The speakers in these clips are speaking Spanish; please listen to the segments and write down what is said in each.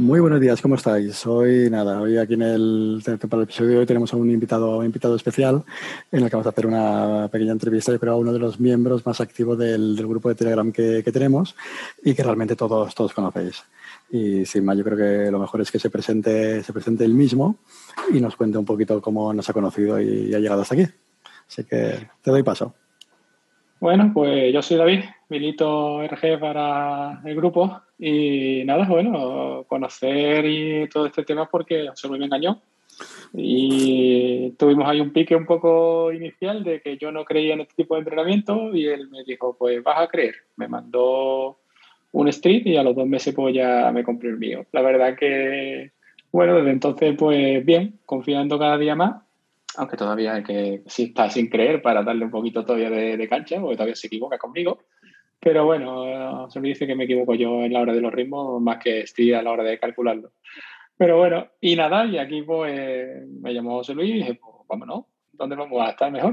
Muy buenos días, ¿cómo estáis? Hoy, nada, hoy aquí en el, para el episodio de hoy tenemos a un invitado, un invitado especial en el que vamos a hacer una pequeña entrevista, yo creo, a uno de los miembros más activos del, grupo de Telegram que, tenemos y que realmente todos, todos conocéis. Y sin más, yo creo que lo mejor es que se presente, se presente él mismo y nos cuente un poquito cómo nos ha conocido y ha llegado hasta aquí. Así que te doy paso. Bueno, pues yo soy David, milito RG para el grupo y nada, bueno, conocer y todo este tema porque Luis me engañó y tuvimos ahí un pique un poco inicial de que yo no creía en este tipo de entrenamiento y él me dijo, pues vas a creer. Me mandó un street y a los dos meses pues ya me compré el mío. La verdad que, bueno, desde entonces pues bien, confiando cada día más aunque todavía hay que sí está sin creer para darle un poquito todavía de, cancha, porque todavía se equivoca conmigo. Pero bueno, se me dice que me equivoco yo en la hora de los ritmos más que estoy a la hora de calcularlo. Pero bueno, y nada, y aquí pues me llamó José Luis y dije, pues vámonos, ¿dónde vamos a estar mejor?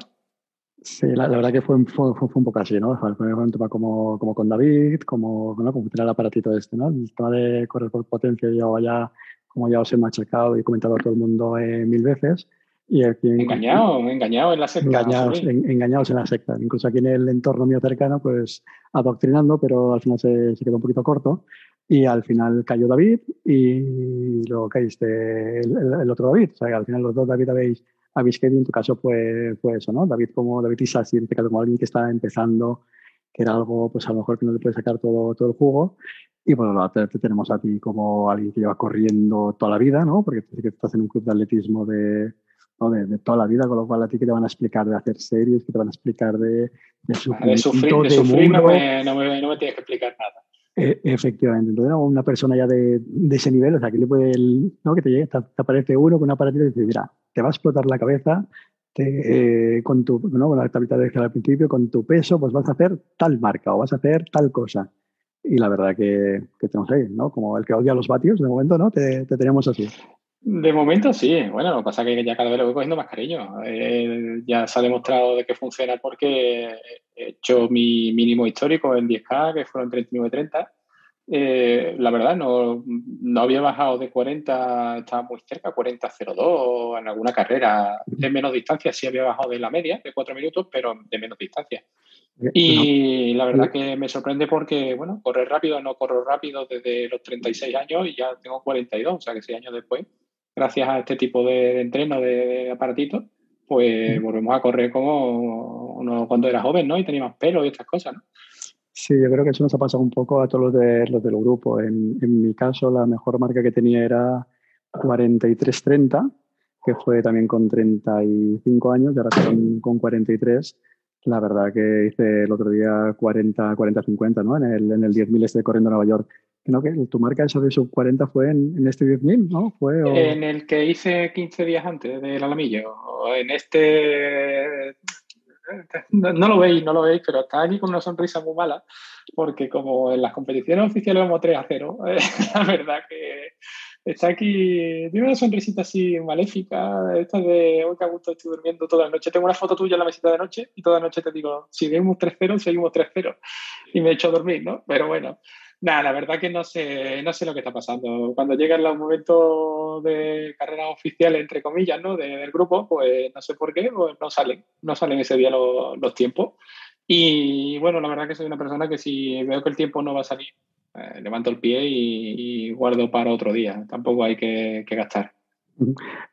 Sí, la, verdad que fue, fue, fue, un poco así, ¿no? Fue un tema como, como con David, como, ¿no? como tener el aparatito este, ¿no? El tema de correr por potencia, yo ya, como ya os he machacado y comentado a todo el mundo eh, mil veces, y aquí, engañados, engañados en la secta. Engañados, engañados en la secta. Incluso aquí en el entorno mío cercano, pues adoctrinando, pero al final se, se, quedó un poquito corto. Y al final cayó David y luego caíste el, otro David. O sea, al final los dos David habéis, habéis caído. En tu caso fue, fue eso, ¿no? David como David Isasi, en este caso como alguien que está empezando, que era algo, pues a lo mejor que no le puede sacar todo, todo el jugo. Y bueno, te, tenemos a ti como alguien que lleva corriendo toda la vida, ¿no? Porque que estás en un club de atletismo de de, toda la vida, con lo cual a ti que te van a explicar de hacer series, que te van a explicar de, de sufrir. De sufrir, de sufrir no, me, no, me, no, me, tienes que explicar nada. E, efectivamente, entonces una persona ya de, de, ese nivel, o sea, que le puede, ¿no? que te, llegue, te, aparece uno con un aparatito y te dice, mira, te va a explotar la cabeza, te, eh, con tu, ¿no? con la tablita de al principio, con tu peso, pues vas a hacer tal marca o vas a hacer tal cosa. Y la verdad que, que tenemos ahí, ¿no? Como el que odia los vatios, de momento, ¿no? Te, te tenemos así. De momento sí, bueno, lo que pasa es que ya cada vez lo voy cogiendo más cariño. Eh, ya se ha demostrado de que funciona porque he hecho mi mínimo histórico en 10K, que fueron 39.30. Eh, la verdad, no, no, había bajado de 40, estaba muy cerca, 40.02 en alguna carrera de menos distancia. Sí había bajado de la media, de 4 minutos, pero de menos distancia. Y la verdad que me sorprende porque, bueno, correr rápido, no corro rápido desde los 36 años y ya tengo 42, o sea que 6 años después gracias a este tipo de, entreno de, aparatitos, pues volvemos a correr como uno cuando era joven, ¿no? Y tenía más pelo y estas cosas, ¿no? Sí, yo creo que eso nos ha pasado un poco a todos los, de, los del grupo. En, en mi caso, la mejor marca que tenía era 43.30, que fue también con 35 años y ahora con, con 43 la verdad que hice el otro día 40, 40, 50, ¿no? En el, en el 10.000 este corriendo a Nueva York. Que tu marca eso de sub 40 fue en, en este 10.000, ¿no? Fue, En el que hice 15 días antes del alamillo. En este... No, lo veis, no lo veis, pero está aquí con una sonrisa muy mala, porque como en las competiciones oficiales vamos 3 a 0, la verdad que está aquí, tiene una sonrisita así maléfica, esta de hoy que a gusto estoy durmiendo toda la noche. Tengo una foto tuya en la mesita de noche y toda la noche te digo, si seguimos 3-0, seguimos 3-0. Y me he hecho dormir, ¿no? Pero bueno, nada, la verdad que no sé, no sé lo que está pasando. Cuando llegan los momentos de carrera oficial, entre comillas, ¿no? del grupo, pues no sé por qué, pues no salen, no salen ese día los, los tiempos. Y bueno, la verdad que soy una persona que si veo que el tiempo no va a salir, eh, levanto el pie y, guardo para otro día. Tampoco hay que, gastar.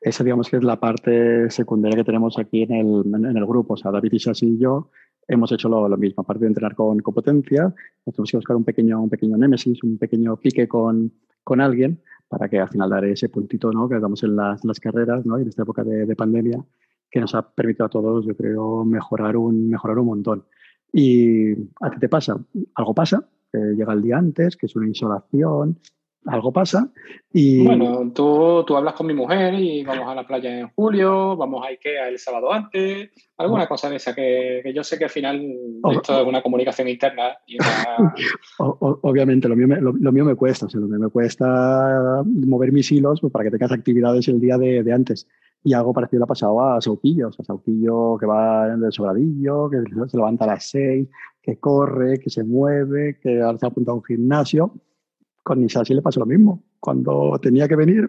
Esa, digamos que es la parte secundaria que tenemos aquí en el, en el grupo. O sea, David y yo hemos hecho lo, mismo. Aparte de entrenar con, con potencia, tenemos que buscar un pequeño, un pequeño némesis, un pequeño pique con, con alguien para que al final dar ese puntito ¿no? que damos en las, las carreras ¿no? y en esta época de, de, pandemia que nos ha permitido a todos, yo creo, mejorar un, mejorar un montón. ¿Y a qué te pasa? Algo pasa, llega el día antes, que es una insolación, algo pasa. Y... Bueno, tú, tú hablas con mi mujer y vamos a la playa en julio, vamos a Ikea el sábado antes, alguna cosa de esa que, yo sé que al final esto es una comunicación interna. Y obviamente, lo mío, me, lo, mío me cuesta, o sea, lo mío me cuesta mover mis hilos pues, para que tengas actividades el día de, de antes. Y algo parecido le ha pasado a Sauquillo, o sea, Sauquillo que va del sobradillo, que se levanta a las seis, que corre, que se mueve, que ahora se apunta a un gimnasio. Con Nisasi le pasó lo mismo. Cuando tenía que venir,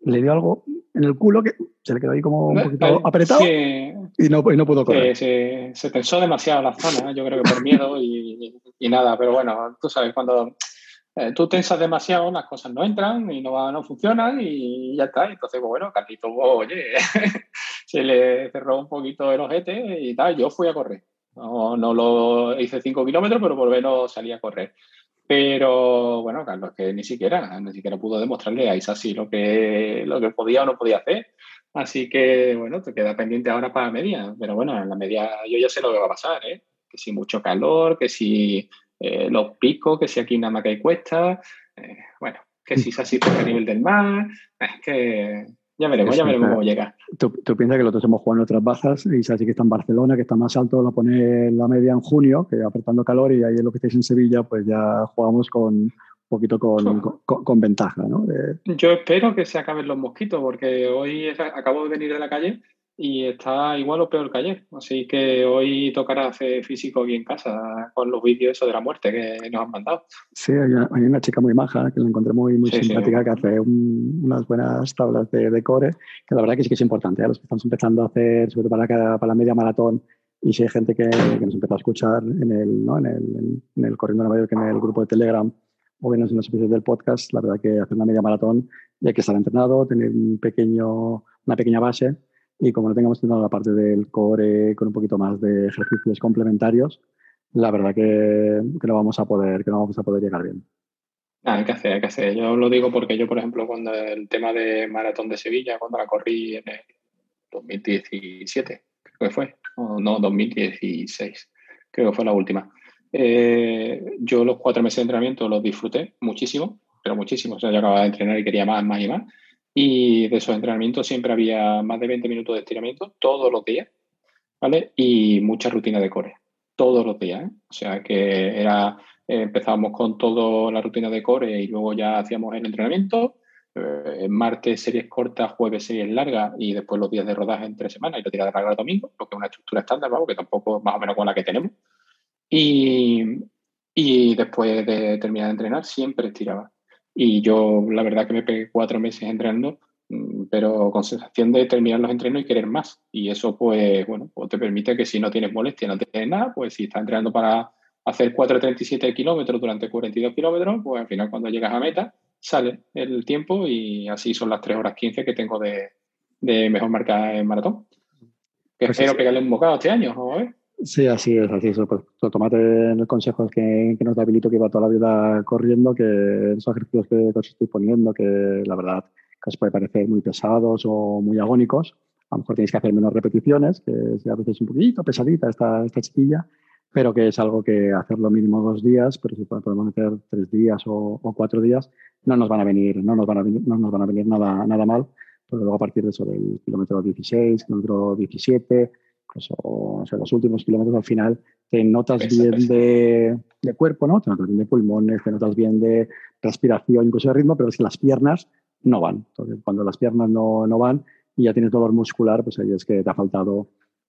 le dio algo en el culo que se le quedó ahí como un poquito eh, apretado y, no, y no pudo correr. Se, se, tensó demasiado la zona, yo creo que por miedo y, y, nada, pero bueno, tú sabes, cuando eh, tú tensas demasiado, las cosas no entran y no, no funcionan y ya está. Entonces, pues, bueno, Carlito, oye, se le cerró un poquito el ojete y tal. Yo fui a correr. No, no lo hice 5 kilómetros, pero por lo menos salí a correr. Pero bueno, Carlos, que ni siquiera, ni siquiera pudo demostrarle a Isasi lo que, lo que podía o no podía hacer. Así que, bueno, te queda pendiente ahora para la media. Pero bueno, en la media yo ya sé lo que va a pasar, ¿eh? Que si mucho calor, que si eh, los picos, que si aquí nada más que hay cuesta, eh, bueno, que si Isasi toca a nivel del mar, es que ya veremos, ya veremos cómo llega. Tú, piensas que nosotros hemos jugado en otras bazas y así que está en Barcelona, que está más alto, lo pone la media en junio, que apretando calor y ahí es lo que estáis en Sevilla, pues ya jugamos con un poquito con, con, ventaja. ¿no? Yo espero que se acaben los mosquitos, porque hoy acabo de venir de la calle y está igual o peor que ayer. Así que hoy tocará hacer físico aquí en casa con los vídeos de la muerte que nos han mandado. Sí, hay una, chica muy maja que la encontré muy, muy simpática que hace unas buenas tablas de, core, que la verdad que sí que es importante. ¿eh? Los que estamos empezando a hacer, sobre todo para, para la media maratón, y si hay gente que, nos empezó a escuchar en el, ¿no? en el, en el Corriendo Nueva York, en el grupo de Telegram, o bien en los episodios del podcast, la verdad que hacer una media maratón hay que estar entrenado, tener un pequeño, una pequeña base y como no tengamos tenido la parte del core con un poquito más de ejercicios complementarios, la verdad que, que, no vamos a poder, que no vamos a poder llegar bien. Ah, hay que hacer, hay que hacer. Yo lo digo porque yo, por ejemplo, cuando el tema de Maratón de Sevilla, cuando la corrí en el 2017, creo que fue, o no, 2016, creo que fue la última. Eh, yo los cuatro meses de entrenamiento los disfruté muchísimo, pero muchísimo. O sea, yo acababa de entrenar y quería más, más y más. Y de esos entrenamientos siempre había más de 20 minutos de estiramiento todos los días, ¿vale? Y mucha rutina de core, todos los días. ¿eh? O sea que era, eh, empezábamos con toda la rutina de core y luego ya hacíamos el entrenamiento. Eh, martes series cortas, jueves series largas y después los días de rodaje en tres semanas y lo tirada de larga el domingo, lo que es una estructura estándar, vamos, que tampoco más o menos con la que tenemos. Y, y después de terminar de entrenar siempre estiraba. Y yo, la verdad, que me pegué cuatro meses entrenando, mm, pero con sensación de terminar los entrenos y querer más. Y eso, pues, bueno, pues te permite que si no tienes molestia, no tienes nada, pues si estás entrenando para hacer 4.37 kilómetros durante 42 kilómetros, pues al final cuando llegas a meta, sale el tiempo y así son las 3 horas 15 que tengo de, mejor marca en maratón. Que pues espero pegarle un bocado este año, vamos a ver. Sí, así es, así es. Pues, tomate el consejo que, que nos da Habilito, que iba toda la vida corriendo, que esos ejercicios que os estoy poniendo, que la verdad que os puede parecer muy pesados o muy agónicos, a lo mejor tenéis que hacer menos repeticiones, que a veces un poquito pesadita esta, esta chiquilla, pero que es algo que hacer lo mínimo dos días, pero si podemos hacer tres días o, cuatro días, no nos van a venir, no nos van a venir, no nos van a venir nada, nada mal, pero luego a partir de eso del kilómetro 16, kilómetro 17, pues, o, sea, los últimos kilómetros al final te notas bien De, de, cuerpo, ¿no? Te notas bien de pulmones, te notas bien de respiración, incluso de ritmo, pero es que las piernas no van. Entonces, cuando las piernas no, no van y ya tienes dolor muscular, pues ahí es que te ha faltado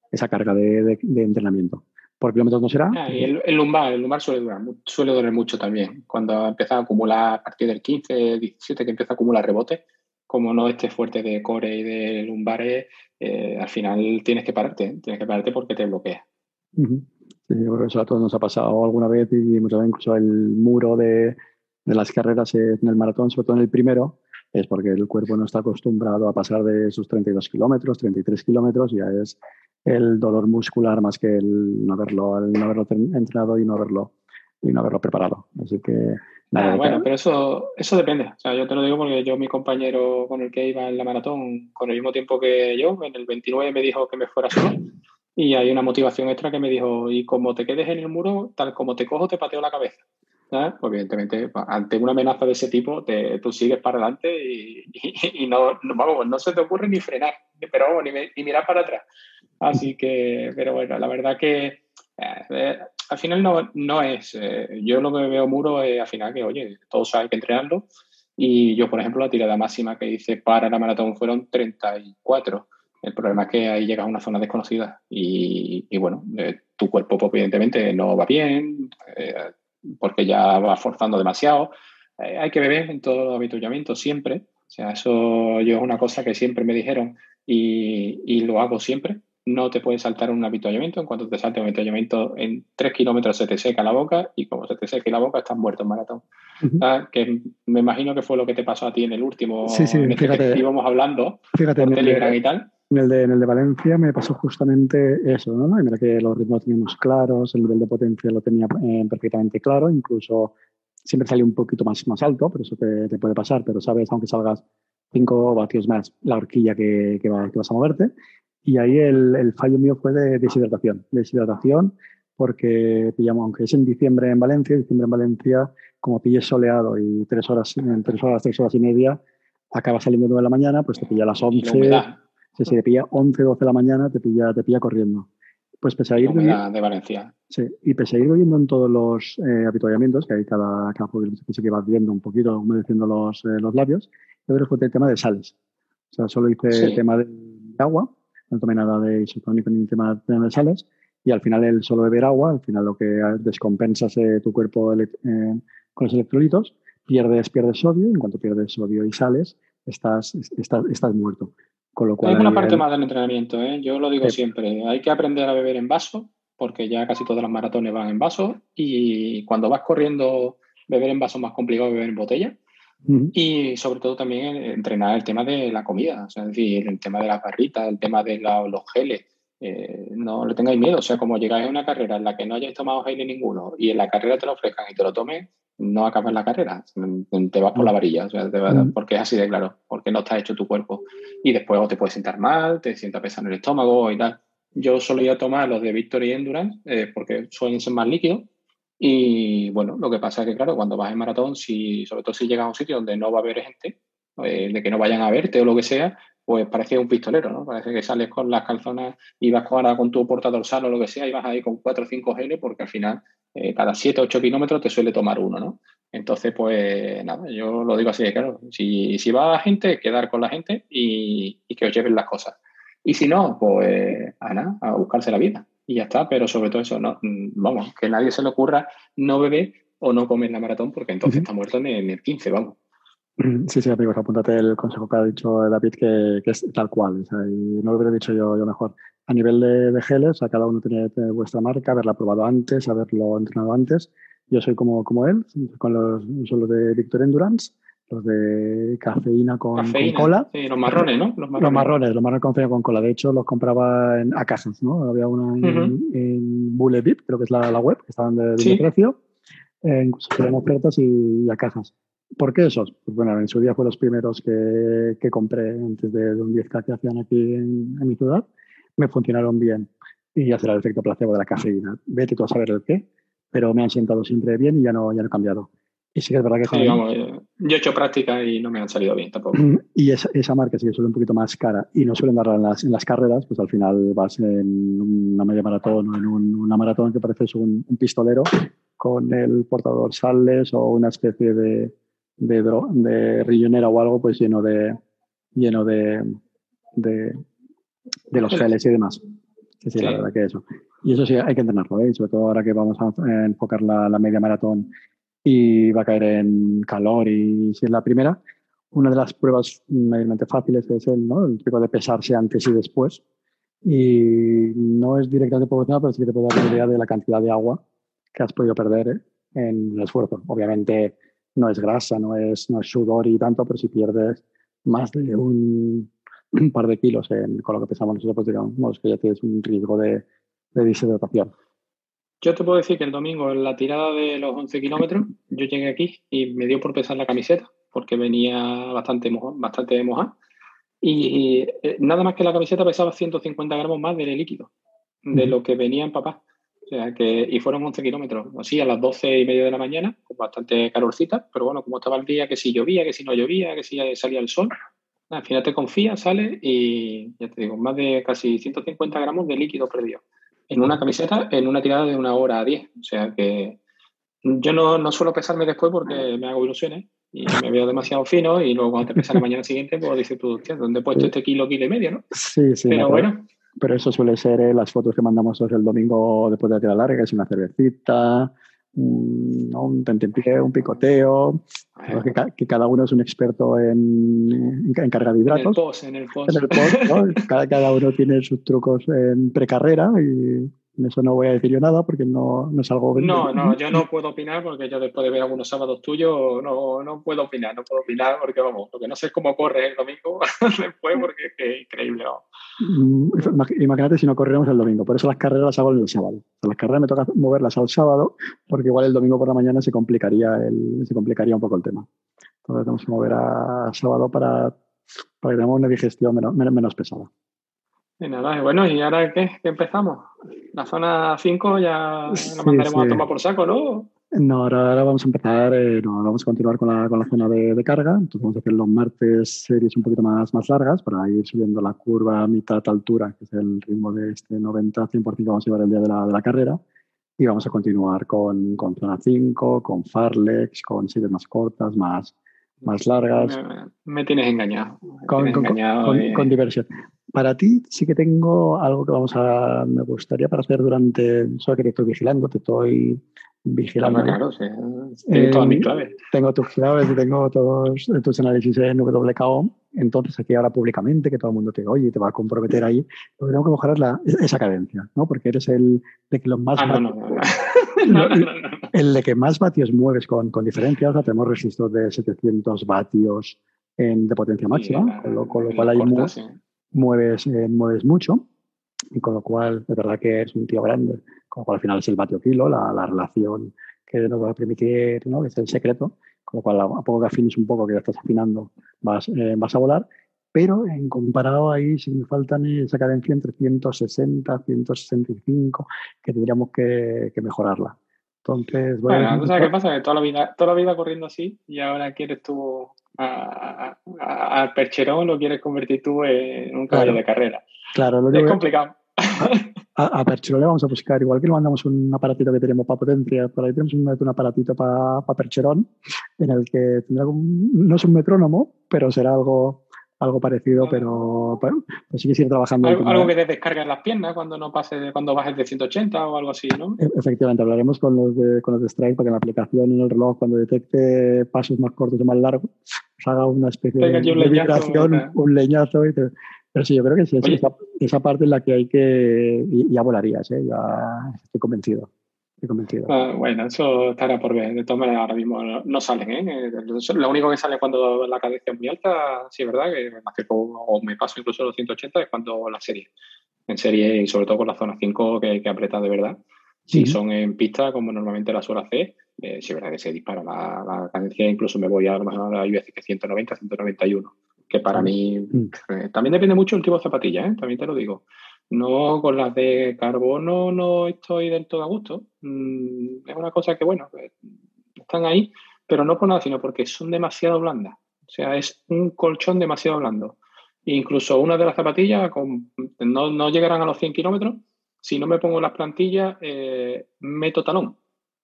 esa carga de, de, entrenamiento. ¿Por kilómetros no será? Ah, y el, el, lumbar, el lumbar suele, durar, suele doler mucho también. Cuando empieza a acumular a partir del 15, 17, que empieza a acumular rebote, como no estés fuerte de core y de lumbares, eh, al final tienes que pararte, tienes que pararte porque te bloquea. sí, eso a todos nos ha pasado alguna vez y muchas veces incluso el muro de, de, las carreras en el maratón, sobre todo en el primero, es porque el cuerpo no está acostumbrado a pasar de esos 32 kilómetros, 33 kilómetros, ya es el dolor muscular más que el no haberlo, el no haberlo entrenado y no haberlo, y no haberlo preparado. Así que Bueno, pero eso, eso depende. O sea, yo te lo digo porque yo, mi compañero con el que iba en la maratón, con el mismo tiempo que yo, en el 29 me dijo que me fuera solo. Y hay una motivación extra que me dijo, y como te quedes en el muro, tal como te cojo, te pateo la cabeza. Pues evidentemente, pues, ante una amenaza de ese tipo, te, tú sigues para adelante y, no, vamos, no se te ocurre ni frenar, pero ni, ni, mirar para atrás. Así que, pero bueno, la verdad que eh, al final no, no es. Eh, yo lo que veo muro es al final que, oye, todos saben que entrenarlo. Y yo, por ejemplo, la tirada máxima que hice para la maratón fueron 34. El problema es que ahí llegas a una zona desconocida y, bueno, eh, tu cuerpo pues, evidentemente no va bien, porque ya va forzando demasiado. Eh, hay que beber en todos los siempre. O sea, eso yo es una cosa que siempre me dijeron y, y lo hago siempre. No te puedes saltar un habituallamiento. En cuanto te salte un habituallamiento, en tres kilómetros se te seca la boca y como se te seque la boca, estás muerto en maratón. Ah, que me imagino que fue lo que te pasó a ti en el último, sí, sí, en fíjate, que íbamos hablando fíjate, por Telegram y tal. En el, de, en el de Valencia me pasó justamente eso, ¿no? mira que los ritmos teníamos claros, el nivel de potencia lo tenía eh, perfectamente claro, incluso siempre salió un poquito más, más alto, pero eso te, te puede pasar, pero sabes, aunque salgas 5 vatios más, la horquilla que, que, va, que, vas a moverte. Y ahí el, el, fallo mío fue de deshidratación. Deshidratación porque pillamos, aunque es en diciembre en Valencia, diciembre en Valencia, como pilles soleado y tres horas, en tres horas, tres horas y media, acaba saliendo 9 de la mañana, pues te pilla a las 11 si se te pilla 11, 12 de la mañana, te pilla, te pilla corriendo. Pues pese a ir... de Valencia. Sí, y pese a ir viendo en todos los eh, habituallamientos, que hay cada, cada que se va viendo un poquito, humedeciendo los, eh, los labios, yo creo que fue el tema de sales. O sea, solo hice sí. el tema de agua, no tomé nada de isotónico ni tema, tema de sales, y al final el solo beber agua, al final lo que descompensas eh, tu cuerpo eh, con los electrolitos, pierdes, pierdes sodio, y en cuanto pierdes sodio y sales, estás, estás, estás muerto. Con lo cual, es una parte el... más del entrenamiento, ¿eh? yo lo digo sí. siempre. Hay que aprender a beber en vaso, porque ya casi todas las maratones van en vaso, y cuando vas corriendo, beber en vaso es más complicado que beber en botella. Uh -huh. Y sobre todo también entrenar el tema de la comida, o sea, es decir, el tema de las barritas, el tema de la, los geles. Eh, no le tengáis miedo, o sea, como llegáis a una carrera en la que no hayáis tomado gel ninguno y en la carrera te lo ofrezcan y te lo tomes, no acabas la carrera, te vas por la varilla, o sea, te vas, porque es así de claro, porque no está hecho tu cuerpo. Y después o te puedes sentar mal, te sienta pesado en el estómago y tal. Yo solía tomar los de Victory Endurance eh, porque suelen ser más líquidos. Y bueno, lo que pasa es que, claro, cuando vas en maratón, si, sobre todo si llegas a un sitio donde no va a haber gente, eh, de que no vayan a verte o lo que sea, pues parece un pistolero, ¿no? Parece que sales con las calzonas y vas con, con tu portadorsal o lo que sea y vas ahí con 4 o 5 L porque al final eh, cada 7 o 8 kilómetros te suele tomar uno, ¿no? Entonces, pues nada, yo lo digo así claro. Si, si va gente, quedar con la gente y, y, que os lleven las cosas. Y si no, pues a nada, a buscarse la vida. Y ya está, pero sobre todo eso, no, vamos, que nadie se le ocurra no beber o no comer la maratón porque entonces uh -huh. está muerto en el, en el 15, vamos. Sí, sí, amigos, apúntate el consejo que ha dicho David, que, que es tal cual. O sea, y no lo hubiera dicho yo, yo mejor. A nivel de, de geles, a cada uno tiene, vuestra marca, haberla probado antes, haberlo entrenado antes. Yo soy como, como él, con los, son los de Victor Endurance, los de cafeína con, cafeína, con cola. Sí, los marrones, ¿no? Los marrones. Los marrones, los marrones con cafeína con cola. De hecho, los compraba en, a cajas, ¿no? Había una en, uh -huh. en Bullet Beep, creo que es la, la web, que estaban de, de sí. precio. Eh, incluso tenían ofertas y, y a cajas. ¿Por qué esos? Pues bueno, en su día fue los primeros que, que compré antes de, de un 10K que hacían aquí en, en, mi ciudad. Me funcionaron bien. Y ya será el efecto placebo de la cafeína. Vete tú a saber el qué, pero me han sentado siempre bien y ya no, ya no he cambiado. Y sí que es verdad que... Sí, vamos, yo he hecho práctica y no me han salido bien tampoco. Y esa, esa marca sí que suele un poquito más cara y no suelen darla en las, en las carreras, pues al final vas en una media maratón o en un, una maratón que pareces un, un pistolero con el portador sales o una especie de, de, de rillonera o algo, pues lleno de lleno de, de, de los geles y demás. Sí, sí, sí, la verdad que eso. Y eso sí, hay que entrenarlo, ¿eh? sobre todo ahora que vamos a enfocar la, la, media maratón y va a caer en calor y si es la primera, una de las pruebas mayormente fáciles es el, ¿no? el tipo de pesarse antes y después. Y no es directamente proporcional, pero sí que te puede dar una idea de la cantidad de agua que has podido perder ¿eh? en el esfuerzo. Obviamente, no es grasa, no es, no es sudor y tanto, pero si pierdes más de un, un par de kilos en, con lo que pesamos nosotros, pues digamos que ya tienes un riesgo de, de deshidratación. Yo te puedo decir que el domingo, en la tirada de los 11 kilómetros, yo llegué aquí y me dio por pesar la camiseta, porque venía bastante, moja, bastante mojada. Y, y, nada más que la camiseta pesaba 150 gramos más de líquido, de lo que venía en papá. O sea que, y fueron 11 kilómetros, así a las 12 y media de la mañana, con bastante calorcita, pero bueno, como estaba el día, que si llovía, que si no llovía, que si salía el sol, al final te confías, sale y ya te digo, más de casi 150 gramos de líquido perdido en una camiseta en una tirada de una hora a 10. O sea que yo no, no suelo pesarme después porque me hago ilusiones y me veo demasiado fino y luego cuando te pesas la mañana siguiente, pues dices tú, ¿dónde he puesto este kilo, kilo y medio, no? Sí, sí. Pero bueno. Pero eso suele ser eh, las fotos que mandamos el domingo después de la tirada larga, es una cervecita, un, un tentempié, un picoteo, que, que, cada uno es un experto en, en, carga de hidratos. En el post, en el post. En el post ¿no? cada, cada uno tiene sus trucos en precarrera y eso no voy a decir yo nada porque no, no es algo... No, no, yo no puedo opinar porque yo después de ver algunos sábados tuyos no, no puedo opinar, no puedo opinar porque vamos, lo que no sé es cómo corre el domingo después porque es, que es increíble. Mm, imagínate si no corremos el domingo, por eso las carreras las hago el sábado. las carreras me toca moverlas al sábado porque igual el domingo por la mañana se complicaría, el, se complicaría un poco el tema. Entonces tenemos que mover a sábado para, para que tengamos una digestión menos, menos pesada. Y nada, bueno, ¿y ahora qué? ¿Qué empezamos? La zona 5 ya la mandaremos a tomar por saco, ¿no? No, ahora, vamos a empezar, eh, no, vamos a continuar con la, con la zona de, de, carga. Entonces vamos a hacer los martes series un poquito más, más largas para ir subiendo la curva a mitad altura, que es el ritmo de este 90-100% que vamos a llevar el día de la, de la carrera. Y vamos a continuar con, con zona 5, con Farlex, con series más cortas, más, más largas. Me, tienes engañado. con, tienes engañado con, con, diversión. Para ti sí que tengo algo que vamos a, me gustaría para hacer durante, solo que te estoy vigilando, te estoy vigilando. Claro, sí. Tengo todas mis claves. Tengo tus claves y tengo todos tus análisis en WKO. Entonces, aquí ahora públicamente, que todo el mundo te oye y te va a comprometer ahí, lo que tengo que mejorar la, esa cadencia, ¿no? Porque eres el de que los más. Ah, no, no, no, el de que más vatios mueves con, con diferencia. O sea, tenemos registros de 700 vatios en, de potencia máxima, sí, con, lo, con, lo, cual hay corta, sí mueves, eh, mueves mucho y con lo cual, de verdad que es un tío grande, con lo cual al final es el vatio kilo, la, la relación que nos va a permitir, ¿no? es el secreto, con lo cual a, poco que afines un poco, que ya estás afinando, vas, eh, vas a volar, pero en comparado ahí si me faltan esa cadencia entre 160, 165, que tendríamos que, que mejorarla. Entonces, bueno, bueno ¿sabes qué pasa? Que toda la vida, toda la vida corriendo así y ahora quieres tú al percherón lo quieres convertir tú en un caballo de carrera. Claro, lo es complicado. A, a, Percherón le vamos a buscar, igual que le mandamos un aparatito que tenemos para potencia, por ahí tenemos un, un aparatito para, para Percherón, en el que tendrá un, no es un metrónomo, pero será algo algo parecido, pero, pero, pero sí que sigue trabajando. Algo, algo que te descarga en las piernas cuando no pase, cuando bajes de 180 o algo así, ¿no? E, efectivamente, hablaremos con los de, con los de Strike para que la aplicación en el reloj, cuando detecte pasos más cortos o más largos, os haga una especie de, un de vibración, un, un leñazo. Y te, pero sí, yo creo que sí, esa, esa, parte en la que hay que. Ya volarías, ¿eh? ya estoy convencido. Estoy convencido. Uh, bueno, eso estará por ver. De todas maneras, ahora mismo no, no salen. ¿eh? Lo único que sale cuando la cadencia es muy alta, sí es verdad, que más que o me paso incluso los 180 es cuando la serie. En serie y sobre todo con la zona 5 que, que aprieta de verdad. Si son en pista, como normalmente la suelo hacer, eh, sí es verdad que se dispara la, la cadencia, incluso me voy a lo mejor a veces que 190, 191, que para mí mm. eh, también depende mucho del tipo de zapatilla, ¿eh? también te lo digo. No, con las de carbono no estoy del todo a gusto. Mm, es una cosa que, bueno, pues, están ahí, pero no por nada, sino porque son demasiado blandas. O sea, es un colchón demasiado blando. incluso una de las zapatillas con, no, no, llegarán a los 100 kilómetros. Si no me pongo las plantillas, eh, meto talón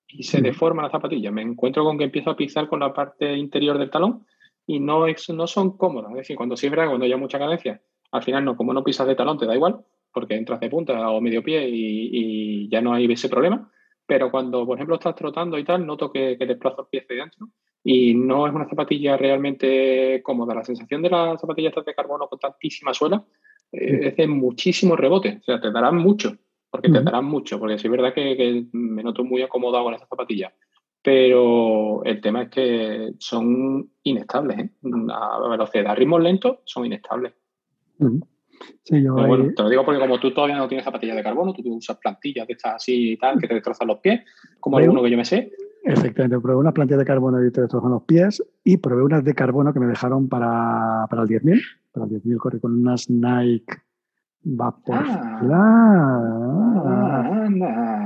y se deforma la zapatilla. Me encuentro con que empiezo a pisar con la parte interior del talón y no, es, no son cómodas. Es decir, cuando siembra, cuando hay mucha cadencia, al final no, como no pisas de talón, te da igual porque entras de punta o medio pie y, y, ya no hay ese problema. Pero cuando, por ejemplo, estás trotando y tal, noto que, que desplazo el pie hacia dentro y no es una zapatilla realmente cómoda. La sensación de las zapatillas de carbono con tantísima suela eh, es de muchísimo rebote. O sea, te darán mucho, porque te darán mucho, porque sí es verdad que, que me noto muy acomodado con esas zapatillas pero el tema es que son inestables. ¿eh? A velocidad, a ritmos lentos, son inestables. Uh Sí, yo bueno, te lo digo porque como tú todavía no tienes zapatillas de carbono, tú usas plantillas de estas así y tal, que te destrozan los pies, como alguno que yo me sé. Efectivamente, probé unas plantillas de carbono y te destrozan los pies y probé unas de carbono que me dejaron para, para el 10.000. Para el 10.000 corrí con unas Nike Vaporfly.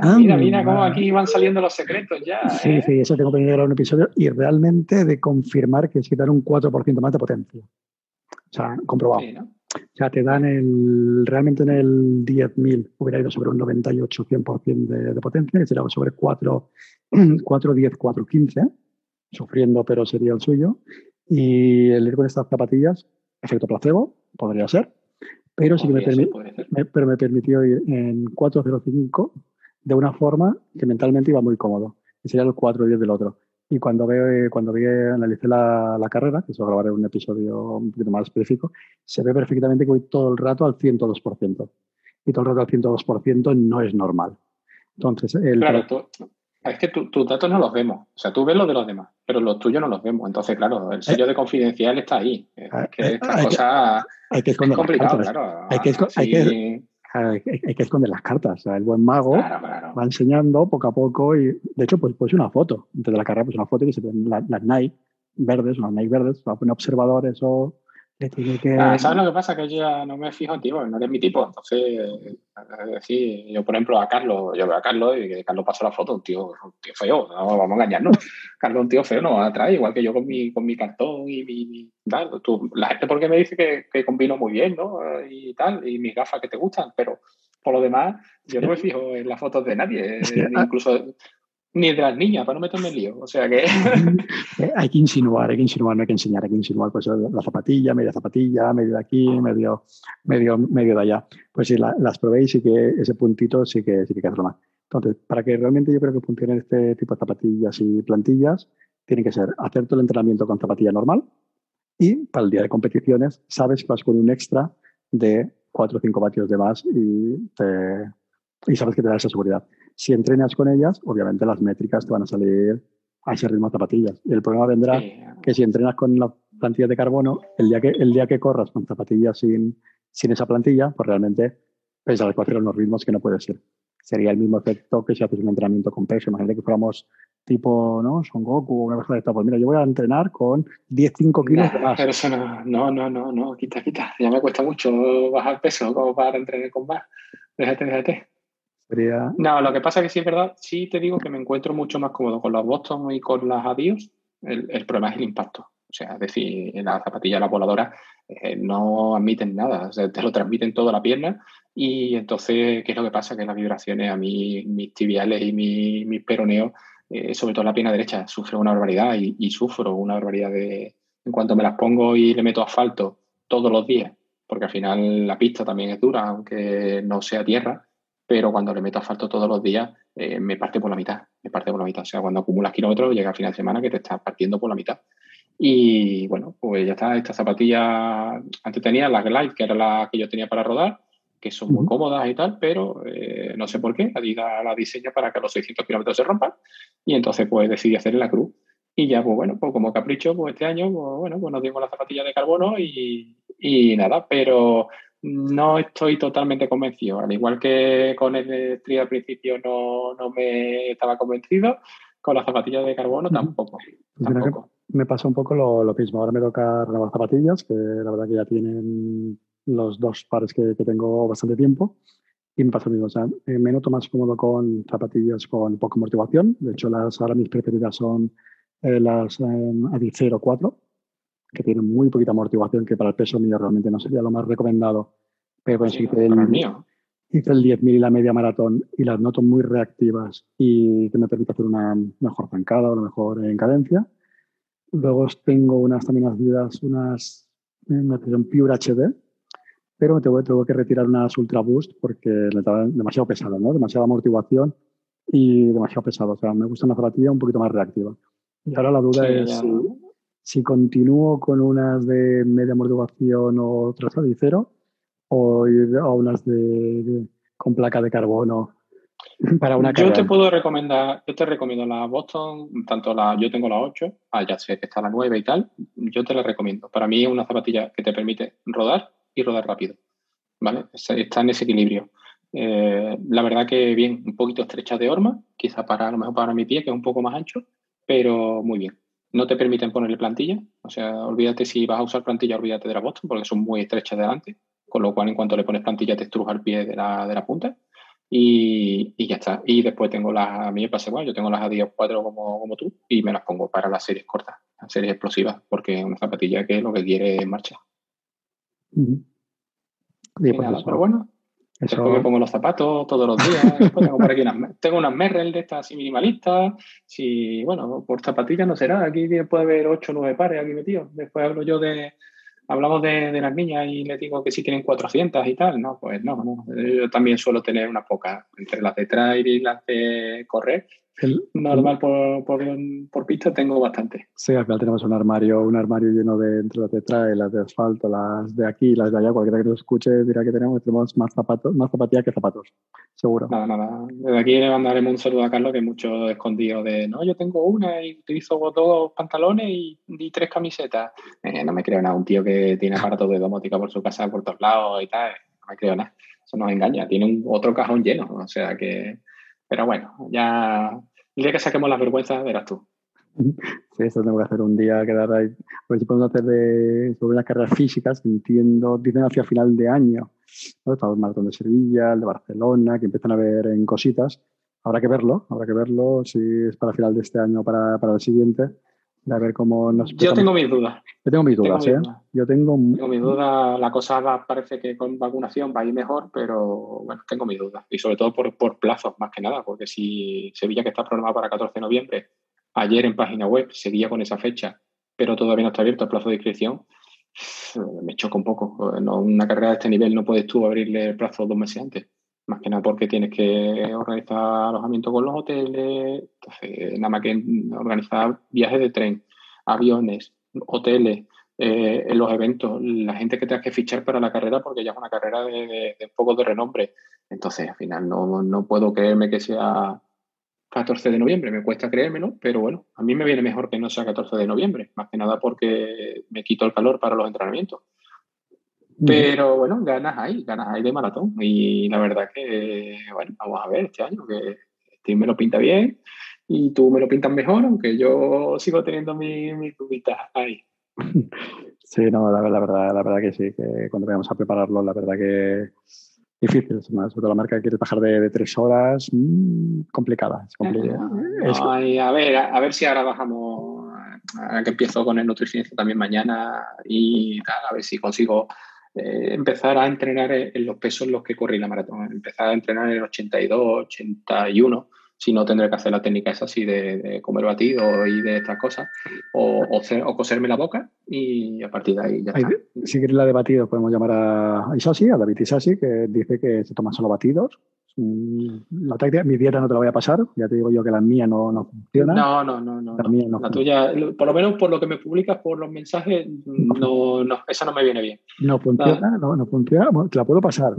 Ah, Mira, mira cómo aquí van saliendo los secretos ya. Sí, ¿eh? sí, eso tengo pendiente de grabar un episodio y realmente de confirmar que es que dan un 4% más de potencia. O sea, comprobado. Sí, ¿no? Sea, te dan el, realmente en el 10.000 hubiera ido sobre un 98-100% de, de potencia, que sería sobre 4, 4 10, 4, 15, sufriendo, pero sería el suyo. Y el ir con estas zapatillas, efecto placebo, podría ser, pero sí que me, ser, me- pero me permitió ir en 405 de una forma que mentalmente iba muy cómodo. Y sería el 410 del otro. Y cuando veo, eh, cuando vi, analicé la, la carrera, que eso grabaré un episodio un poquito más específico, se ve perfectamente que voy todo el rato al 102%. Y todo el rato al 102% no es normal. Entonces, el, Claro, tú- es que tu- tus datos no los vemos. O sea, tú ves los de los demás, pero los tuyos no los vemos. Entonces, claro, el sello de confidencial está ahí. Es Eh, que eh, estas hay que- hay que es esconder complicado, claro. Hay que esco- hay que- Así- Hay, hay- que esconder las cartas. O sea, el buen mago Claro, claro. va enseñando poco a poco y, de hecho, pues, pues una foto. Antes de la carrera, pues una foto que se ven la- las Nike verdes, unas Nike verdes, va a poner observadores o le tiene que... Ah, ¿Sabes lo que pasa? Que yo ya no me fijo en ti, porque no eres mi tipo. Entonces, es decir, yo por ejemplo a Carlos, yo veo a Carlos y Carlos pasó la foto, un tío, un tío feo, no vamos a engañarnos. Carlos un tío feo no atrae, igual que yo con mi, con mi cartón y mi... mi- tal. Tú- la gente porque me dice que, que combino muy bien, ¿no? Y tal, y mis gafas que te gustan, pero por lo demás, yo no me fijo en las fotos de nadie, ni ah. Ni de las niñas, para no meterme en lío. O sea que... Eh, hay que insinuar, hay que insinuar, no hay que enseñar, hay que insinuar pues la zapatilla, media zapatilla, medio de aquí, medio, medio, medio de allá. Pues si la- las probéis, sí que ese puntito sí que sí que hacerlo más. Entonces, para que realmente yo creo que funcione este tipo de zapatillas y plantillas, tiene que ser hacer todo el entrenamiento con zapatilla normal y para el día de competiciones sabes que vas con un extra de 4 o 5 vatios de más y, te- y sabes que te da esa seguridad. Si entrenas con ellas, obviamente las métricas te van a salir a ese ritmo de zapatillas. Y el problema vendrá Sí, que si entrenas con la plantilla de carbono, el día que, el día que corras con zapatillas sin, sin esa plantilla, pues realmente pensarás cuáles serán los ritmos que no puedes ir. Sería el mismo efecto que si haces un entrenamiento con peso. Imagínate que fuéramos tipo, ¿no? Son Goku o una cosa de esta. Pues mira, yo voy a entrenar con 10, 5 kilos de más. pero eso no, no, no, no, no, quita, quita. Ya me cuesta mucho bajar peso como para entrenar con más. Déjate, déjate. No, lo que pasa es que sí es verdad, sí te digo que me encuentro mucho más cómodo con las Boston y con las Adios. El, problema es el impacto. O sea, es decir, las zapatillas, las voladoras, eh, no admiten nada. O sea, te lo transmiten toda la pierna. Y entonces, ¿qué es lo que pasa? Que las vibraciones a mí, mis tibiales y mi- mis peroneos, eh, sobre todo la pierna derecha, sufre una barbaridad y, y sufro una barbaridad de... En cuanto me las pongo y le meto asfalto todos los días, porque al final la pista también es dura, aunque no sea tierra, pero cuando le meto asfalto todos los días, eh, me parte por la mitad, me parte por la mitad. O sea, cuando acumulas kilómetros, llega al final de semana que te estás partiendo por la mitad. Y bueno, pues ya está, esta zapatilla, antes tenía la Glide, que era la que yo tenía para rodar, que son muy cómodas y tal, pero eh, no sé por qué, Adidas la diseña para que los 600 kilómetros se rompan, y entonces pues decidí hacer la cruz. Y ya, pues bueno, pues como capricho, pues este año, pues bueno, pues nos dimos la zapatilla de carbono y, y nada, pero no estoy totalmente convencido. Al igual que con el tri al principio no, no me estaba convencido, con las zapatillas de carbono tampoco. Me pasa un poco lo, lo mismo. Ahora me toca renovar zapatillas, que la verdad que ya tienen los dos pares que, que tengo bastante tiempo. Y me pasa lo mismo. O sea, eh, me noto más cómodo con zapatillas con poca amortiguación. De hecho, las, ahora mis preferidas son eh, las eh, Adicero 4, que tienen muy poquita amortiguación, que para el peso mío realmente no sería lo más recomendado. Pero bueno, Sí, sí que el el- mío. hice el 10.000 y la media maratón y las noto muy reactivas y que me permite hacer una mejor zancada, una mejor en cadencia. Luego tengo unas también unas, unas, una que son Pure HD, pero me tengo, tengo que retirar unas Ultra Boost porque le estaba demasiado pesado, ¿no? Demasiada amortiguación y demasiado pesado. O sea, me gusta una zapatilla un poquito más reactiva. Y ahora la duda Sí, es ya no. Si continúo con unas de media amortiguación o otras de cero o a unas de, de- con placa de carbono para una Yo carrera. te puedo recomendar, yo te recomiendo la Boston, tanto la, yo tengo la 8, ah, ya sé que está la 9 y tal, yo te la recomiendo. Para mí es una zapatilla que te permite rodar y rodar rápido, ¿vale? Está está en ese equilibrio. Eh, la verdad que bien, un poquito estrecha de horma, quizá para a lo mejor para mi pie, que es un poco más ancho, pero muy bien. No te permiten ponerle plantilla, o sea, olvídate si vas a usar plantilla, olvídate de la Boston, porque son muy estrechas delante, con lo cual en cuanto le pones plantilla te estruja el pie de la, de la punta. Y, y, ya está. Y después tengo las, a mí me pasa igual, yo tengo las Adios 4 como, como tú y me las pongo para las series cortas, las series explosivas, porque es una zapatilla que es lo que quiere en marcha. Pues nada, eso- pero bueno, eso- después me pongo los zapatos todos los días. después tengo por aquí unas, tengo unas Merrell de estas así minimalistas. Si, bueno, por zapatillas no será. Aquí puede haber 8 o 9 pares aquí metidos. Después hablo yo de. Hablamos de, de las niñas y les digo que si tienen 400 y tal. No, pues no, no. Yo también suelo tener unas pocas. Entre las de trail y las de correr. El- Normal por, por, por pista tengo bastante. Sí, al final tenemos un armario, un armario lleno de entre las de trail, las de asfalto, las de aquí, las de allá. Cualquiera que nos escuche dirá que tenemos, tenemos más zapatos, más zapatillas que zapatos, seguro. Nada, nada. Desde aquí le mandaremos un saludo a Carlos, que mucho escondido de, no, yo tengo una y utilizo dos pantalones y, y tres camisetas. Eh, no me creo nada, un tío que tiene aparatos de domótica por su casa, por todos lados y tal. No me creo nada. Eso nos engaña. Tiene un, otro cajón lleno. O sea que... Pero bueno, ya... El día que saquemos las vergüenzas, verás tú. Sí, esto tengo que hacer un día, quedar ahí. A ver si podemos hacer de, las carreras físicas, entiendo, dicen hacia final de año. ¿no? Está el maratón de Sevilla, el de Barcelona, que empiezan a ver en cositas. Habrá que verlo, habrá que verlo, si es para final de este año o para, para el siguiente. A ver cómo nos Yo tengo mis dudas. Yo tengo mis dudas, ¿eh? Yo tengo... Tengo mis dudas. La cosa va- parece que con vacunación va a ir mejor, pero bueno, tengo mis dudas. Y sobre todo por, por plazos, más que nada, porque si Sevilla, que está programado para 14 de noviembre, ayer en página web seguía con esa fecha, pero todavía no está abierto el plazo de inscripción, me choca un poco. No, una carrera de este nivel no puedes tú abrirle el plazo dos meses antes. Más que nada porque tienes que organizar alojamiento con los hoteles, entonces, nada más que organizar viajes de tren, aviones, hoteles, eh, los eventos, la gente que tengas que fichar para la carrera, porque ya es una carrera de, de, de un poco de renombre. Entonces, al final, no, no puedo creerme que sea 14 de noviembre, me cuesta creérmelo, pero bueno, a mí me viene mejor que no sea 14 de noviembre, más que nada porque me quito el calor para los entrenamientos. Pero bueno, ganas hay, ganas hay de maratón. Y la verdad que, bueno, vamos a ver este año, que Steve me lo pinta bien y tú me lo pintas mejor, aunque yo sigo teniendo mi duditas ahí. Sí, no, la, la, verdad, la verdad que sí, que cuando vayamos a prepararlo, la verdad que difícil, sobre todo la marca que quiere bajar de, de tres horas, mmm, complicada. Es complicada. No, es... Ay, a, ver, a, a, ver si ahora bajamos, que empiezo con el nutricionista también mañana y tal, a ver si consigo eh, empezar a entrenar en los pesos en los que corrí la maratón, empezar a entrenar en 82, 81, si no tendré que hacer la técnica esa así de, de comer batido y de estas cosas, o, o, o, coserme la boca y a partir de ahí ya está. Si quieres la de batidos, podemos llamar a Isasi, a David Isasi, que dice que se toman solo batidos. La táctica, mi dieta no te la voy a pasar, ya te digo yo que la mía no, no funciona. No, no, no, no. La, mía no la tuya, por lo menos por lo que me publicas por los mensajes, no, no, esa no me viene bien. No funciona, no, no funciona, te la puedo pasar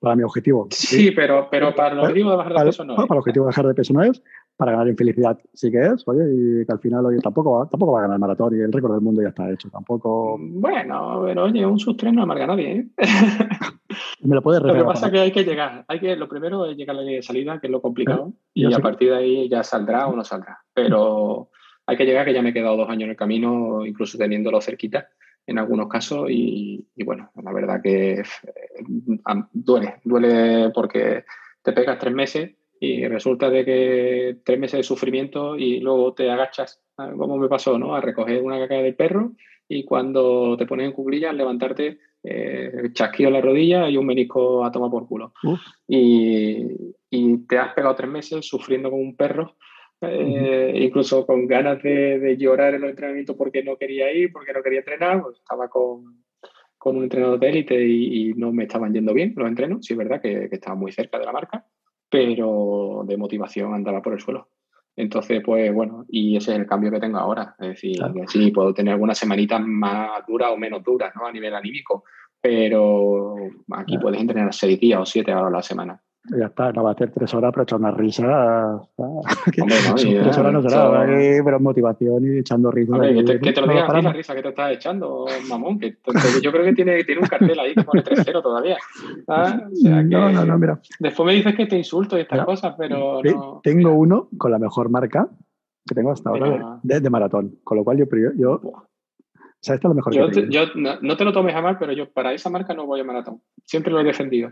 para mi objetivo. Sí, sí pero, pero para el objetivo de bajar de peso no para, es. Para el objetivo de bajar de peso no es, para ganar en felicidad sí que es, oye, y que al final oye, tampoco, va, tampoco va a ganar el maratón y el récord del mundo ya está hecho, tampoco... Bueno, pero oye, un sub no amarga a nadie, ¿eh? Me lo puedes Lo que pasa es que hay que llegar, hay que, lo primero es llegar a la salida, que es lo complicado, y a partir de ahí ya saldrá o no saldrá, pero hay que llegar, que ya me he quedado dos años en el camino, incluso teniéndolo cerquita en algunos casos y, y, bueno, la verdad que eh, duele, duele porque te pegas tres meses y resulta de que tres meses de sufrimiento y luego te agachas, como me pasó, ¿no? A recoger una caca del perro y cuando te pones en cuclillas, levantarte, eh, en la rodilla y un menisco a tomar por culo. Y, y, te has pegado tres meses sufriendo como un perro eh, incluso con ganas de, de, llorar en los entrenamientos porque no quería ir, porque no quería entrenar, pues estaba con, con, un entrenador de élite y, y, no me estaban yendo bien los entrenos, sí es verdad que, que, estaba muy cerca de la marca, pero de motivación andaba por el suelo. Entonces, pues bueno, y ese es el cambio que tengo ahora. Es decir, claro. sí, puedo tener algunas semanitas más duras o menos duras, ¿no? A nivel anímico, pero aquí claro. puedes entrenar seis días o siete horas a la semana ya está, no va a hacer tres horas, pero echar una risa. Hombre, no, tres horas no será, so... pero motivación y echando risas. Hombre, que, te, que te lo diga a la risa que te estás echando, mamón. Que, yo creo que tiene, tiene un cartel ahí que pone 3-0 todavía. ¿Ah? O sea, no, no, no, mira. Después me dices que te insulto y estas mira, cosas, pero no. Tengo uno con la mejor marca que tengo hasta ahora de, de, de, maratón. Con lo cual yo, yo O sea, esto es lo mejor yo, que yo no, te lo tomes a mal, pero yo para esa marca no voy a maratón. Siempre lo he defendido.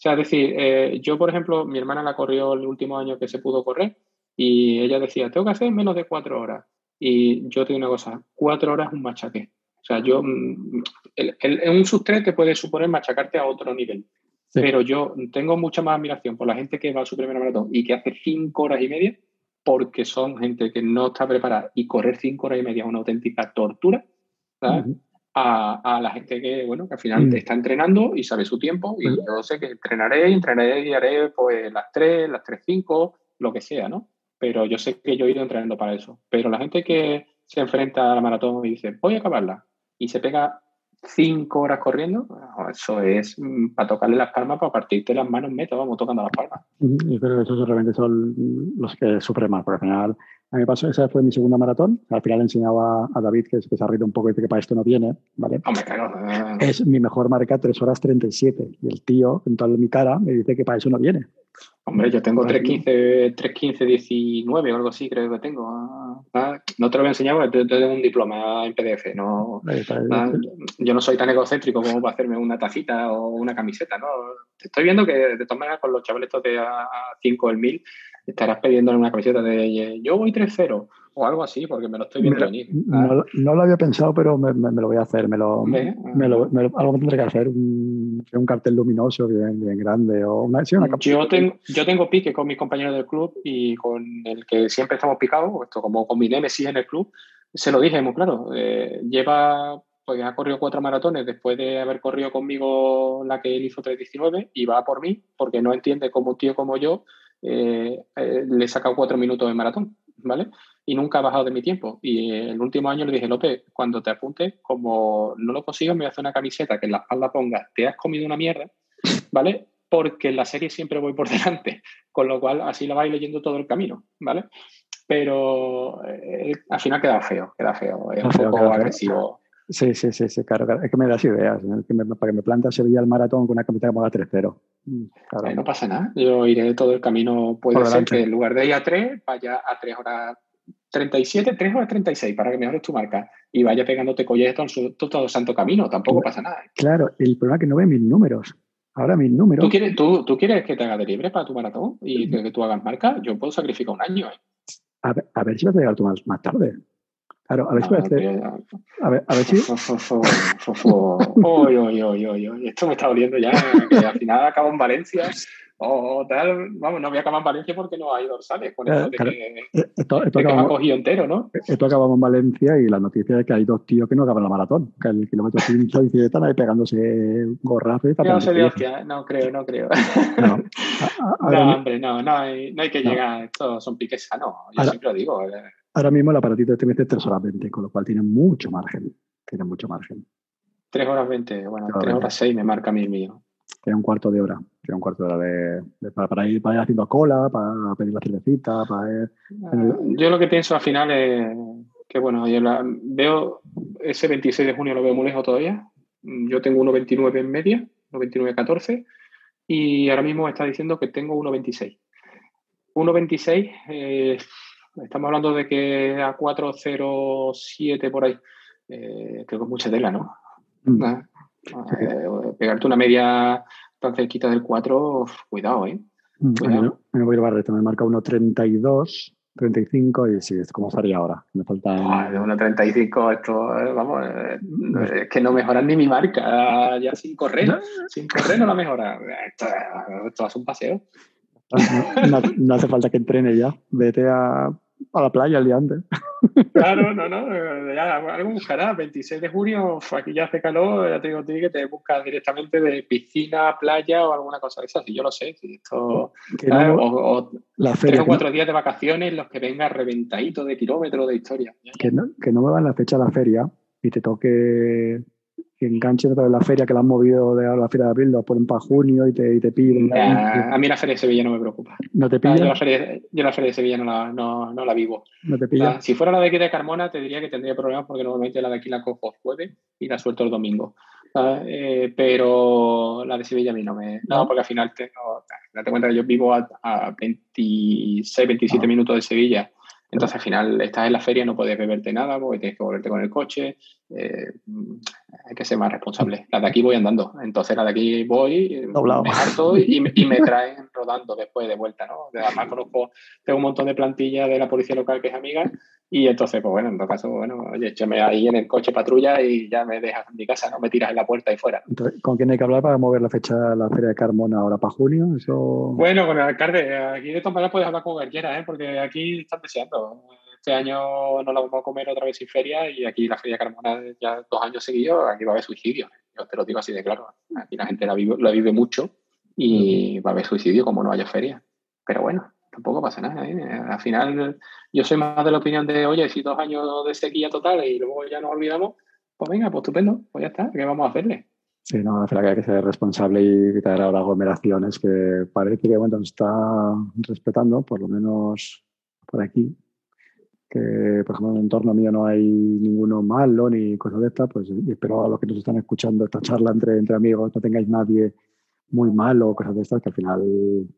O sea, es decir, eh, yo, por ejemplo, mi hermana la corrió el último año que se pudo correr y ella decía, tengo que hacer menos de cuatro horas. Y yo te digo una cosa, cuatro horas es un machaque. O sea, yo, mm, en un subtré te puede suponer machacarte a otro nivel. Pero yo tengo mucha más admiración por la gente que va a su primera maratón y que hace cinco horas y media, porque son gente que no está preparada y correr cinco horas y media es una auténtica tortura, a, la gente que, bueno, que al final mm. está entrenando y sabe su tiempo y yo sé que entrenaré, entrenaré y haré pues las tres, las tres, cinco, lo que sea, ¿no? Pero yo sé que yo he ido entrenando para eso. Pero la gente que se enfrenta a la maratón y dice, voy a acabarla, y se pega cinco horas corriendo, eso es mm, para tocarle las palmas, para partirte las manos, meto, vamos tocando las palmas. Yo creo que esos realmente son los que sufren más, porque al final, a mí me pasó, esa fue mi segunda maratón, al final enseñaba a David, que, que se ha reído un poco y dice que para esto no viene, ¿vale? Hombre, claro. Es mi mejor marca, 3 horas 37, y el tío, en toda mi cara, me dice que para eso no viene. Hombre, yo tengo 3.15, 3.15, 19 o algo así, creo que tengo. Ah, ah, no te lo voy a enseñar porque tengo un diploma en PDF. No, ah, yo no soy tan egocéntrico como para hacerme una tacita o una camiseta. ¿no? Estoy viendo que de todas maneras con los chavales de a 5 el 1000 estarás pidiéndole una camiseta de yo voy 3-0 o algo así, porque me lo estoy viendo venir. No, no, lo había pensado, pero me, me, lo voy a hacer. Me lo, me lo, algo me tendré que hacer, un, un cartel luminoso bien, bien grande. O una, sí, una yo, tengo, yo tengo pique con mis compañeros del club y con el que siempre estamos picados, esto como con mi Nemesis en el club, se lo dije muy claro. Eh, lleva pues ha corrido cuatro maratones después de haber corrido conmigo la que él hizo 3.19 y va por mí porque no entiende como un tío como yo eh, eh, le he sacado cuatro minutos de maratón, ¿vale? Y nunca ha bajado de mi tiempo. Y el último año le dije, López, cuando te apuntes, como no lo consigo, me voy a hacer una camiseta que en la espalda ponga, te has comido una mierda, ¿vale? Porque en la serie siempre voy por delante, con lo cual así la vais leyendo todo el camino, ¿vale? Pero eh, al final queda feo, queda feo, es un poco agresivo. Sí, sí, sí, sí, claro, Es que me das ideas. para que me planta Sevilla el maratón con una camiseta que ponga 3-0. Mm, eh, no pasa nada. Yo iré todo el camino. Puede ser que en lugar de ir a 3, vaya a 3 horas 37, 3 horas 36, para que mejores tu marca. Y vaya pegándote collejas todo, todo, el santo camino. Tampoco pasa nada. Claro, el problema es que no ve mis números. Ahora mis números. ¿Tú quieres, tú, tú quieres que te haga de libre para tu maratón y que, tú hagas marca? Yo puedo sacrificar un año. ¿eh? A, ver, a ver si vas a llegar tú más, más tarde. Claro, a ver si A ver, a ver si. Uy, uy, uy, uy, Esto me está oliendo ya. Que al final acabo en Valencia. O tal, vamos, no voy a acabar en Valencia porque no hay dorsales. Con esto, que, esto, esto acabamos, cogido entero, ¿no? Esto acabamos en Valencia y la noticia es que hay dos tíos que no acaban la maratón. Que el kilómetro 5 y están ahí pegándose gorrazo y No de hostia, no creo, no creo. No, no hombre, no, no hay, no hay que llegar. Estos son piques sanos. Yo siempre lo digo. Eh. Ahora mismo el aparatito este mete 3 horas 20, con lo cual tiene mucho margen. Tiene mucho margen. 3 horas 20, bueno, 3 horas 6 me marca a mí el mío. Tiene un cuarto de hora. Tiene un cuarto de hora de, para, ir, para, ir, haciendo cola, para pedir la cervecita, para ir... Ah, yo lo que pienso al final es que, bueno, yo la, veo ese 26 de junio lo veo muy lejos todavía. Yo tengo 1.29 en media, 1.29.14, y ahora mismo está diciendo que tengo 1.26. 1.26 eh, Estamos hablando de que a 4.07 por ahí. Eh, creo que es mucha tela, ¿no? Mm. Eh, pegarte una media tan cerquita del 4, cuidado, ¿eh? Mm, cuidado. Me voy a Barreto, me marca 1.32. 35 y sí, es como estaría ahora. Me falta. Ah, 1.35, esto, eh, vamos, es que no mejoran ni mi marca, ya sin correr, sin correr no la mejora. Esto, esto es un paseo. No, hace falta que entrene ya. Vete a, a, la playa el día antes. Claro, no, no. Ya, algo buscará. 26 de junio, aquí ya hace calor. Ya te digo que te buscas directamente de piscina, playa o alguna cosa de esas. Y yo lo sé. esto, o, tres o cuatro días de vacaciones, los que vengan reventaditos de kilómetros de historia. Que no, que no me van la fecha de la feria y te toque que enganchen otra vez la feria que la han movido de la feria de abril, lo ponen para junio y te, y te piden. a mí la feria de Sevilla no me preocupa. ¿No te piden? yo, la feria, yo, la feria, de Sevilla no la, no, no la vivo. ¿No te piden? si fuera la de aquí de Carmona, te diría que tendría problemas porque normalmente la de aquí la cojo jueves y la suelto el domingo. Eh, pero la de Sevilla a mí no me. No, porque al final tengo. Date cuenta que yo vivo a, 26, 27 minutos de Sevilla Entonces al final estás en la feria, no puedes beberte nada porque tienes que volverte con el coche. Eh, hay que ser más responsable. La de aquí voy andando. Entonces la de aquí voy, Doblado. me harto y, y, me traen rodando después de vuelta, ¿no? Además conozco, tengo un montón de plantillas de la policía local que es amiga y entonces, pues bueno, en todo caso, bueno, oye, échame ahí en el coche patrulla y ya me dejas en mi casa, no me tiras en la puerta y fuera. Entonces, ¿Con quién hay que hablar para mover la fecha de la Feria de Carmona ahora para junio? Eso... Bueno, con el alcalde, aquí de todas maneras puedes hablar con cualquiera, ¿eh? porque aquí están deseando. Este año no la vamos a comer otra vez sin feria y aquí la Feria Carmona ya dos años seguidos, aquí va a haber suicidio. Yo te lo digo así de claro. Aquí la gente la vive, la vive mucho y va a haber suicidio como no haya feria. Pero bueno, tampoco pasa nada. ¿eh? Al final, yo soy más de la opinión de, oye, si dos años de sequía total y luego ya nos olvidamos, pues venga, pues estupendo, pues ya está, ¿qué vamos a hacerle? Sí, no, que hay que ser responsable y evitar ahora aglomeraciones que parece que bueno, está respetando, por lo menos por aquí. Que, por ejemplo, en el entorno mío no hay ninguno malo ni cosas de estas, pues espero a los que nos están escuchando esta charla entre, entre amigos no tengáis nadie muy malo o cosas de estas, que al final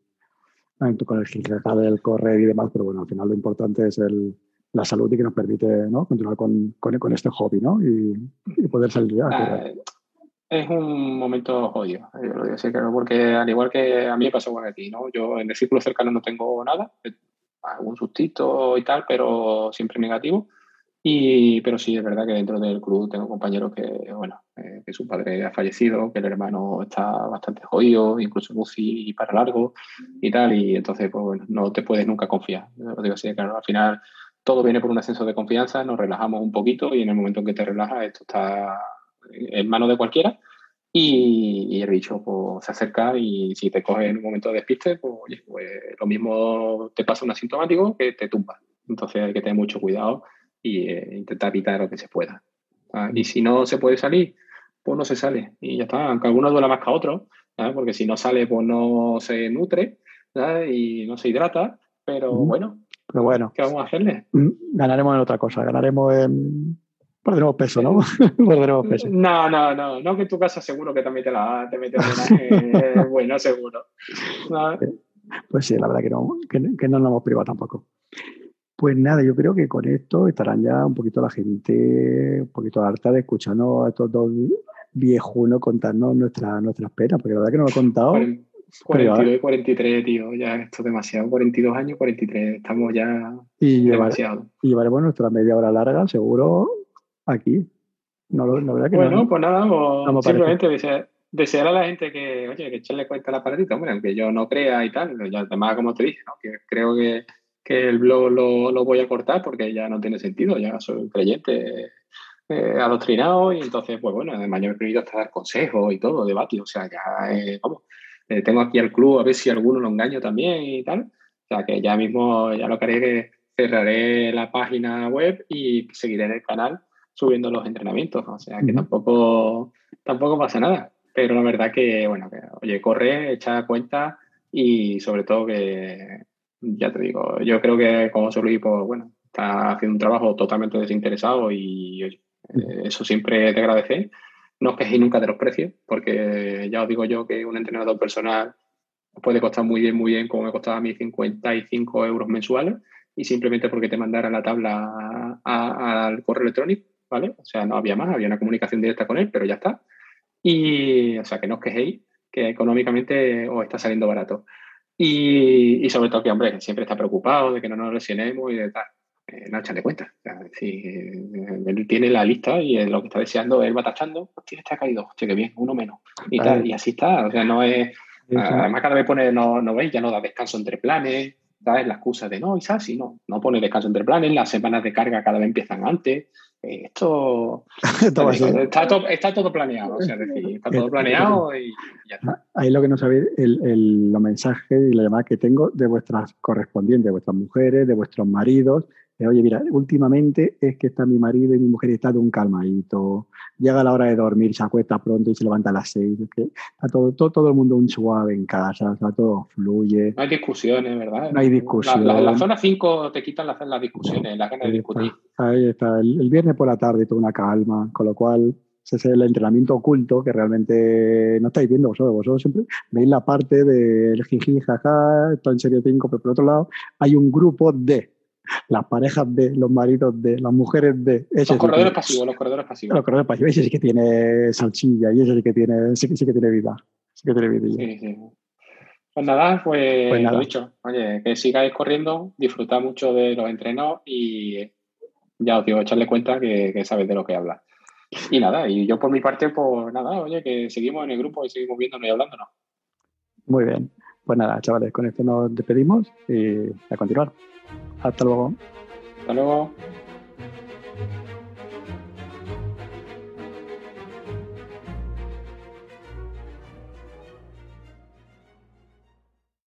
con el del correr y demás, pero bueno, al final lo importante es el, la salud y que nos permite ¿no? continuar con, con, con, este hobby ¿no? y, y poder salir a correr. Es un momento jodido, yo lo digo así, claro, porque al igual que a mí me pasó con a ti, ¿no? Yo en el círculo cercano no tengo nada, algún sustito y tal, pero siempre negativo. Y, pero sí, es verdad que dentro del club tengo compañeros que, bueno, eh, que su padre ha fallecido, que el hermano está bastante jodido, incluso UCI y para largo y tal, y entonces, pues bueno, no te puedes nunca confiar. Lo digo así, claro, al final todo viene por un ascenso de confianza, nos relajamos un poquito y en el momento en que te relajas, esto está en manos de cualquiera y, y, el bicho pues, se acerca y si te coge en un momento de despiste, pues, oye, pues lo mismo te pasa un asintomático que te tumba. Entonces hay que tener mucho cuidado y eh, intentar evitar lo que se pueda. ¿ah? Y si no se puede salir, pues no se sale. Y ya está, aunque alguno duela más que a otro, porque si no sale, pues no se nutre y no se hidrata, pero mm. bueno. Pero bueno. ¿Qué vamos a hacerle? Ganaremos en otra cosa, ganaremos en... Perderemos peso, ¿no? Perderemos peso. No, no, no. No que en tu casa seguro que también te la te metes una bueno, seguro. ¿no? Pues sí, la verdad que no, que, que no nos hemos privado tampoco. Pues nada, yo creo que con esto estarán ya un poquito la gente, un poquito harta de escucharnos a estos dos viejunos contarnos nuestras nuestras penas, porque la verdad que no lo he contado. 42 y 43, tío, ya esto es demasiado. 42 años, 43, estamos ya y demasiado. Y llevaremos nuestra media hora larga, seguro, aquí. No, la verdad que bueno, no, pues nada, no simplemente desear, desear, a la gente que, oye, que echarle cuenta al aparatito, hombre, aunque yo no crea y tal, ya además, como te dije, ¿no? que creo que que el blog lo, lo, voy a cortar porque ya no tiene sentido, ya soy un creyente eh, adoctrinado y entonces, pues bueno, además yo me he permitido hasta dar consejos y todo, debate, o sea, ya, eh, vamos, eh, tengo aquí al club a ver si alguno lo engaño también y tal, o sea, que ya mismo, ya lo que haré que cerraré la página web y seguiré en el canal subiendo los entrenamientos, o sea, que uh -huh. tampoco, tampoco pasa nada, pero la verdad que, bueno, que, oye, corre, echa cuenta y sobre todo que ya te digo, yo creo que como Luis, pues bueno, está haciendo un trabajo totalmente desinteresado y oye, eh, eso siempre te agradece. No os quejéis nunca de los precios, porque ya os digo yo que un entrenador personal puede costar muy bien, muy bien, como me costaba a mí 55 euros mensuales, y simplemente porque te mandara la tabla al correo electrónico, ¿vale? O sea, no había más, había una comunicación directa con él, pero ya está. Y, o sea, que no os quejéis, que económicamente os está saliendo barato. Y, y, sobre todo que, hombre, siempre está preocupado de que no nos lesionemos y de tal. Eh, no echan de cuenta. O sea, si, eh, él tiene la lista y lo que está deseando, él va tachando, hostia, este ha caído, hostia, qué bien, uno menos. Y tal, y así está. O sea, no es. Además, cada vez pone, no, no veis, ya no da descanso entre planes, ¿sabes? La excusa de no, Isa, si no, no pone descanso entre planes, las semanas de carga cada vez empiezan antes. Eh, esto está, está, todo, está, todo, planeado, o sea, decir, está todo planeado y ya está. Ahí lo que no sabéis, el, el, los mensajes y la llamada que tengo de vuestras correspondientes, de vuestras mujeres, de vuestros maridos, oye, mira, últimamente es que está mi marido y mi mujer está de un calmadito, llega la hora de dormir, se acuesta pronto y se levanta a las seis, es que está todo, todo, todo el mundo un suave en casa, o sea, todo fluye. No hay discusiones, ¿verdad? No hay discusiones. La, la, la, zona 5 te quitan las, las discusiones, las ganas de discutir. Ahí está, el, el viernes por la tarde toda una calma, con lo cual ese es el entrenamiento oculto que realmente no estáis viendo vosotros. Vosotros siempre veis la parte del jiji, jaja, esto en serie 5, pero por otro lado hay un grupo de las parejas de, los maridos de, las mujeres de. Los corredores pasivos, los corredores pasivos. Los corredores pasivos, ese sí que tiene salchilla y ese sí que tiene, sí, que tiene vida. Sí que tiene vida. Sí, sí. Pues nada, pues, pues lo dicho. Oye, que sigáis corriendo, disfrutad mucho de los entrenos y ya os digo, echarle cuenta que, que sabes de lo que habla. Y nada, y yo por mi parte, pues nada, oye, que seguimos en el grupo y seguimos viéndonos y hablándonos. Muy bien. Pues nada, chavales, con esto nos despedimos y a continuar. Hasta luego. Hasta luego.